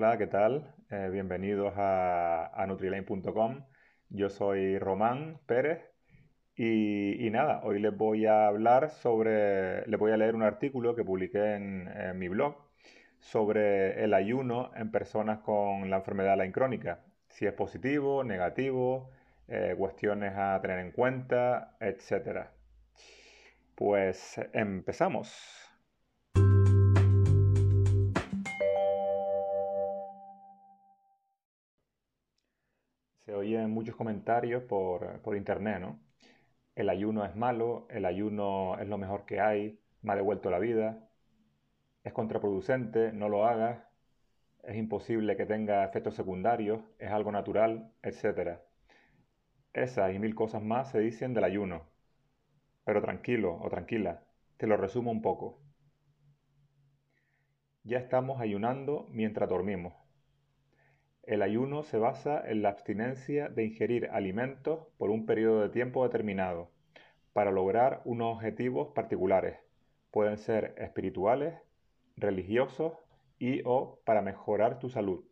Hola, ¿qué tal? Eh, bienvenidos a, a. Yo soy Román Pérez y, nada, hoy les voy a hablar sobre, les voy a leer un artículo que publiqué en, mi blog sobre el ayuno en personas con la enfermedad Lyme crónica. Si es positivo, negativo, eh, cuestiones a tener en cuenta, etc. Pues empezamos. Se oyen muchos comentarios por, internet, ¿no? El ayuno es malo, el ayuno es lo mejor que hay, me ha devuelto la vida, es contraproducente, no lo hagas, es imposible que tenga efectos secundarios, es algo natural, etc. Esas y mil cosas más se dicen del ayuno. Pero tranquilo o tranquila, te lo resumo un poco. Ya estamos ayunando mientras dormimos. El ayuno se basa en la abstinencia de ingerir alimentos por un periodo de tiempo determinado para lograr unos objetivos particulares. Pueden ser espirituales, religiosos y o para mejorar tu salud.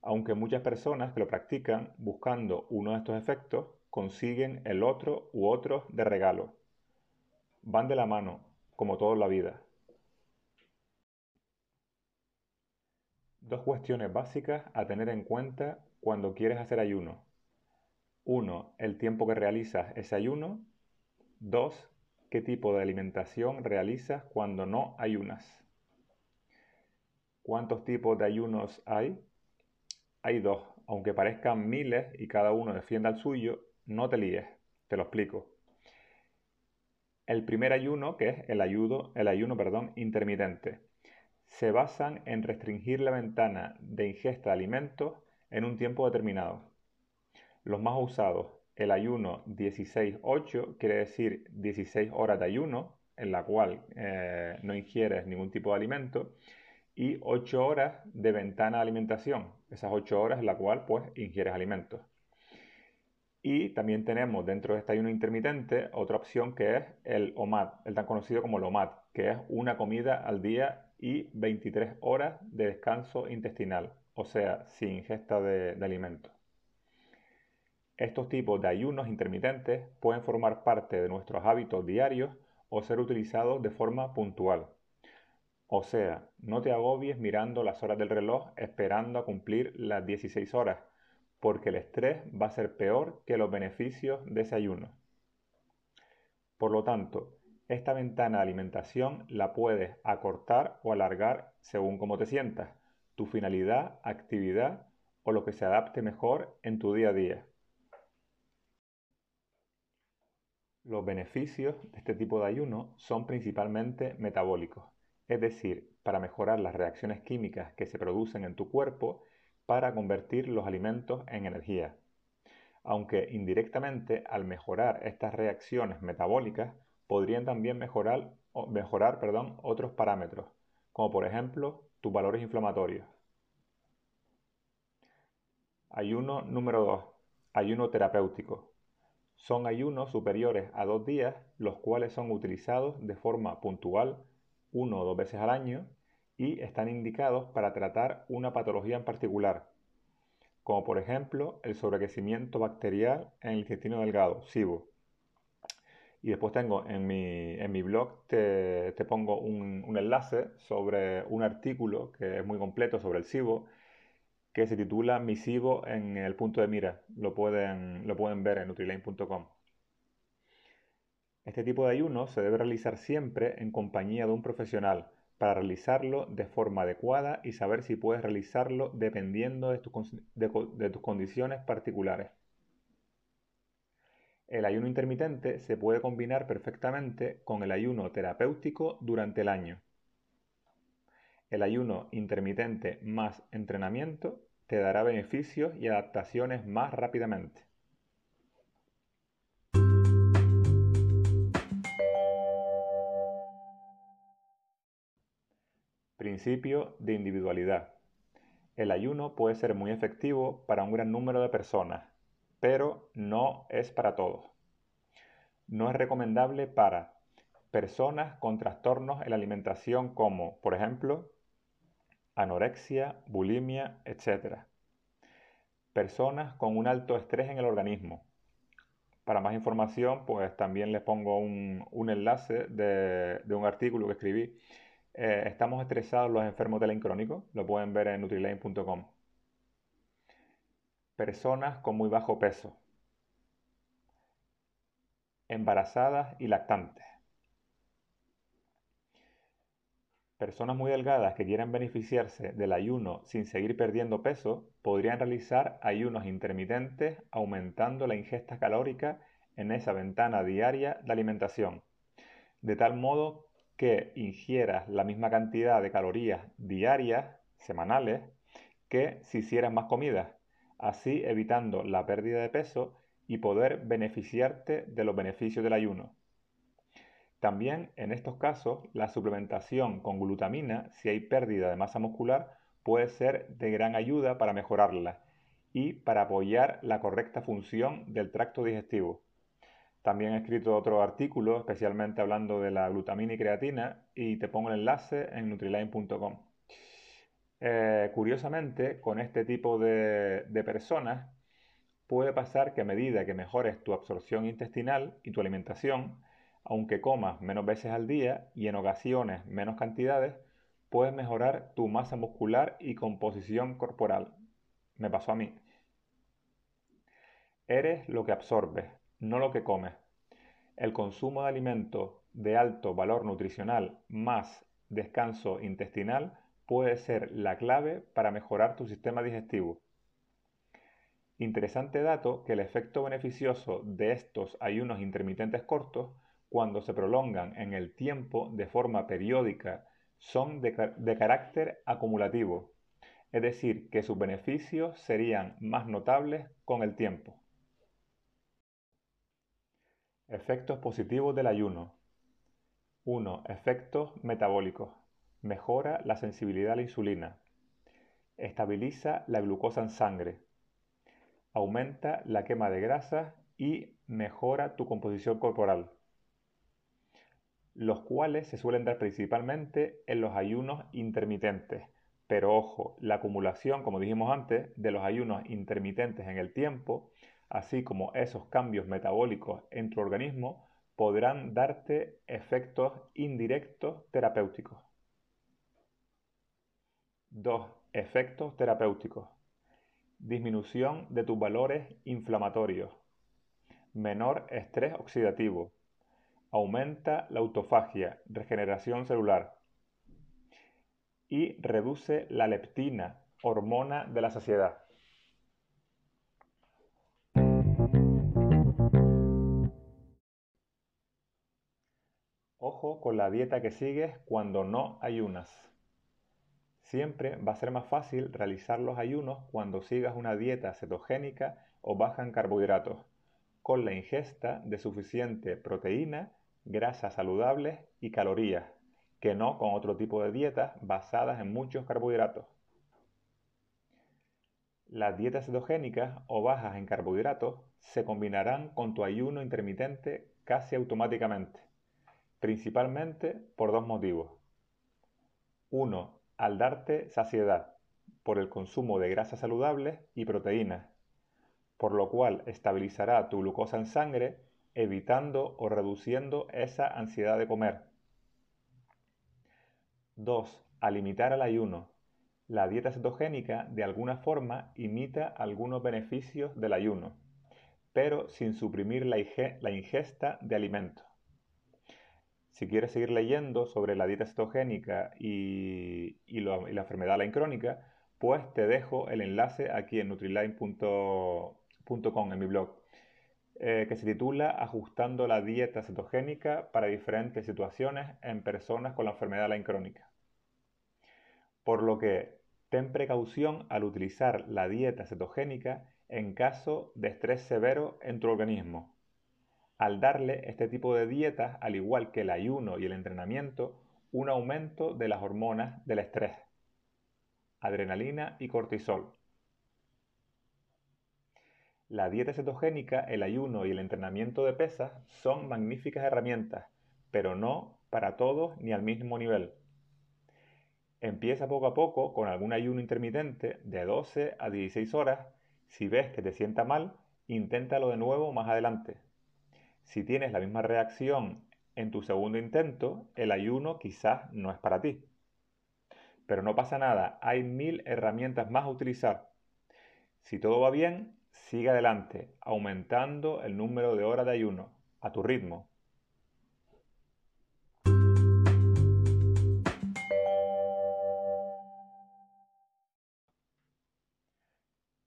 Aunque muchas personas que lo practican buscando uno de estos efectos consiguen el otro u otros de regalo. Van de la mano, como toda la vida. Dos cuestiones básicas a tener en cuenta cuando quieres hacer ayuno. Uno, el tiempo que realizas ese ayuno. Dos, qué tipo de alimentación realizas cuando no ayunas. ¿Cuántos tipos de ayunos hay? Hay dos, aunque parezcan miles y cada uno defienda el suyo, no te líes, te lo explico. El primer ayuno, que es el, ayuno, el ayuno perdón, intermitente se basan en restringir la ventana de ingesta de alimentos en un tiempo determinado. Los más usados, el ayuno 16-8, quiere decir 16 horas de ayuno, en la cual eh, no ingieres ningún tipo de alimento, y 8 horas de ventana de alimentación, esas 8 horas en la cual pues ingieres alimentos. Y también tenemos dentro de este ayuno intermitente otra opción que es el OMAD, el tan conocido como el OMAD, que es una comida al día y 23 horas de descanso intestinal, o sea, sin ingesta de, alimentos. Estos tipos de ayunos intermitentes pueden formar parte de nuestros hábitos diarios o ser utilizados de forma puntual. O sea, no te agobies mirando las horas del reloj esperando a cumplir las 16 horas, porque el estrés va a ser peor que los beneficios de ese ayuno. Por lo tanto, esta ventana de alimentación la puedes acortar o alargar según cómo te sientas, tu finalidad, actividad o lo que se adapte mejor en tu día a día. Los beneficios de este tipo de ayuno son principalmente metabólicos, es decir, para mejorar las reacciones químicas que se producen en tu cuerpo para convertir los alimentos en energía. Aunque indirectamente al mejorar estas reacciones metabólicas podrían también mejorar, otros parámetros, como por ejemplo tus valores inflamatorios. Ayuno número 2. Ayuno terapéutico. Son ayunos superiores a dos días, los cuales son utilizados de forma puntual uno o dos veces al año y están indicados para tratar una patología en particular, como por ejemplo el sobrecrecimiento bacterial en el intestino delgado, SIBO, y después tengo en mi, en mi blog, te, pongo un, enlace sobre un artículo que es muy completo sobre el SIBO, que se titula Mi SIBO en el punto de mira. Lo pueden, lo pueden ver en nutrilane.com. Este tipo de ayuno se debe realizar siempre en compañía de un profesional para realizarlo de forma adecuada y saber si puedes realizarlo dependiendo de de tus condiciones particulares. El ayuno intermitente se puede combinar perfectamente con el ayuno terapéutico durante el año. El ayuno intermitente más entrenamiento te dará beneficios y adaptaciones más rápidamente. Principio de individualidad. El ayuno puede ser muy efectivo para un gran número de personas, pero no es para todos. No es recomendable para personas con trastornos en la alimentación como, por ejemplo, anorexia, bulimia, etc. Personas con un alto estrés en el organismo. Para más información, pues también les pongo un, enlace de, un artículo que escribí. Eh, estamos estresados los enfermos de la crónico, lo pueden ver en nutrilane.com. Personas con muy bajo peso. Embarazadas y lactantes. Personas muy delgadas que quieran beneficiarse del ayuno sin seguir perdiendo peso podrían realizar ayunos intermitentes aumentando la ingesta calórica en esa ventana diaria de alimentación, de tal modo que ingieras la misma cantidad de calorías diarias, semanales, que si hicieras más comidas, así evitando la pérdida de peso y poder beneficiarte de los beneficios del ayuno. También en estos casos, la suplementación con glutamina, si hay pérdida de masa muscular, puede ser de gran ayuda para mejorarla y para apoyar la correcta función del tracto digestivo. También he escrito otro artículo especialmente hablando de la glutamina y creatina y te pongo el enlace en nutriline.com. Eh, curiosamente, con este tipo de personas puede pasar que a medida que mejores tu absorción intestinal y tu alimentación, aunque comas menos veces al día y en ocasiones menos cantidades, puedes mejorar tu masa muscular y composición corporal. Me pasó a mí. Eres lo que absorbes, no lo que comes. El consumo de alimentos de alto valor nutricional más descanso intestinal puede ser la clave para mejorar tu sistema digestivo. Interesante dato que el efecto beneficioso de estos ayunos intermitentes cortos cuando se prolongan en el tiempo de forma periódica, son de, carácter acumulativo, es decir, que sus beneficios serían más notables con el tiempo. Efectos positivos del ayuno. 1. Efectos metabólicos. Mejora la sensibilidad a la insulina. Estabiliza la glucosa en sangre. Aumenta la quema de grasas y mejora tu composición corporal los cuales se suelen dar principalmente en los ayunos intermitentes. Pero ojo, la acumulación, como dijimos antes, de los ayunos intermitentes en el tiempo, así como esos cambios metabólicos en tu organismo, podrán darte efectos indirectos terapéuticos. 2. Efectos terapéuticos. Disminución de tus valores inflamatorios. Menor estrés oxidativo aumenta la autofagia, regeneración celular, y reduce la leptina, hormona de la saciedad. Ojo con la dieta que sigues cuando no ayunas. Siempre va a ser más fácil realizar los ayunos cuando sigas una dieta cetogénica o baja en carbohidratos, con la ingesta de suficiente proteína grasas saludables y calorías, que no con otro tipo de dietas basadas en muchos carbohidratos. Las dietas cetogénicas o bajas en carbohidratos se combinarán con tu ayuno intermitente casi automáticamente, principalmente por dos motivos. Uno, al darte saciedad por el consumo de grasas saludables y proteínas, por lo cual estabilizará tu glucosa en sangre evitando o reduciendo esa ansiedad de comer. 2. A limitar el ayuno. La dieta cetogénica de alguna forma imita algunos beneficios del ayuno, pero sin suprimir la, ingesta de alimentos. Si quieres seguir leyendo sobre la dieta cetogénica y, la enfermedad la crónica, pues te dejo el enlace aquí en nutriline.com en mi blog. Eh, que se titula Ajustando la dieta cetogénica para diferentes situaciones en personas con la enfermedad de crónica. Por lo que ten precaución al utilizar la dieta cetogénica en caso de estrés severo en tu organismo. Al darle este tipo de dietas, al igual que el ayuno y el entrenamiento, un aumento de las hormonas del estrés, adrenalina y cortisol, la dieta cetogénica, el ayuno y el entrenamiento de pesas son magníficas herramientas, pero no para todos ni al mismo nivel. Empieza poco a poco con algún ayuno intermitente de 12 a 16 horas. Si ves que te sienta mal, inténtalo de nuevo más adelante. Si tienes la misma reacción en tu segundo intento, el ayuno quizás no es para ti. Pero no pasa nada, hay mil herramientas más a utilizar. Si todo va bien, sigue adelante, aumentando el número de horas de ayuno, a tu ritmo.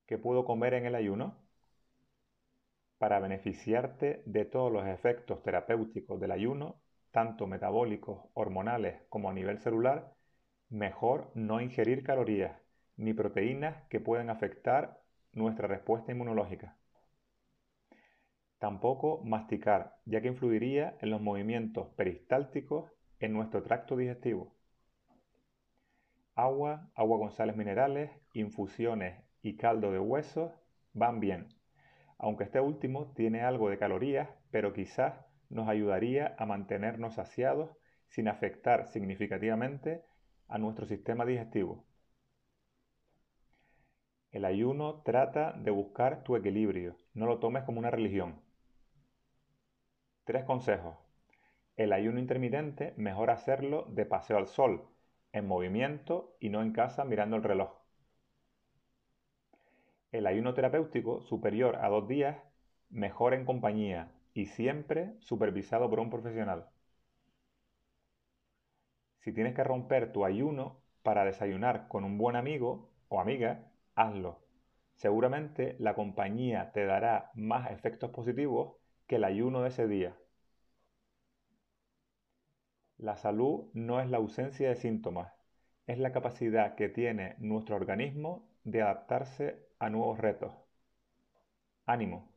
¿Qué puedo comer en el ayuno? Para beneficiarte de todos los efectos terapéuticos del ayuno, tanto metabólicos, hormonales como a nivel celular, mejor no ingerir calorías ni proteínas que pueden afectar nuestra respuesta inmunológica. Tampoco masticar, ya que influiría en los movimientos peristálticos en nuestro tracto digestivo. Agua, agua con sales minerales, infusiones y caldo de huesos van bien, aunque este último tiene algo de calorías, pero quizás nos ayudaría a mantenernos saciados sin afectar significativamente a nuestro sistema digestivo. El ayuno trata de buscar tu equilibrio, no lo tomes como una religión. Tres consejos. El ayuno intermitente mejor hacerlo de paseo al sol, en movimiento y no en casa mirando el reloj. El ayuno terapéutico superior a dos días mejor en compañía y siempre supervisado por un profesional. Si tienes que romper tu ayuno para desayunar con un buen amigo o amiga, hazlo. Seguramente la compañía te dará más efectos positivos que el ayuno de ese día. La salud no es la ausencia de síntomas, es la capacidad que tiene nuestro organismo de adaptarse a nuevos retos. Ánimo.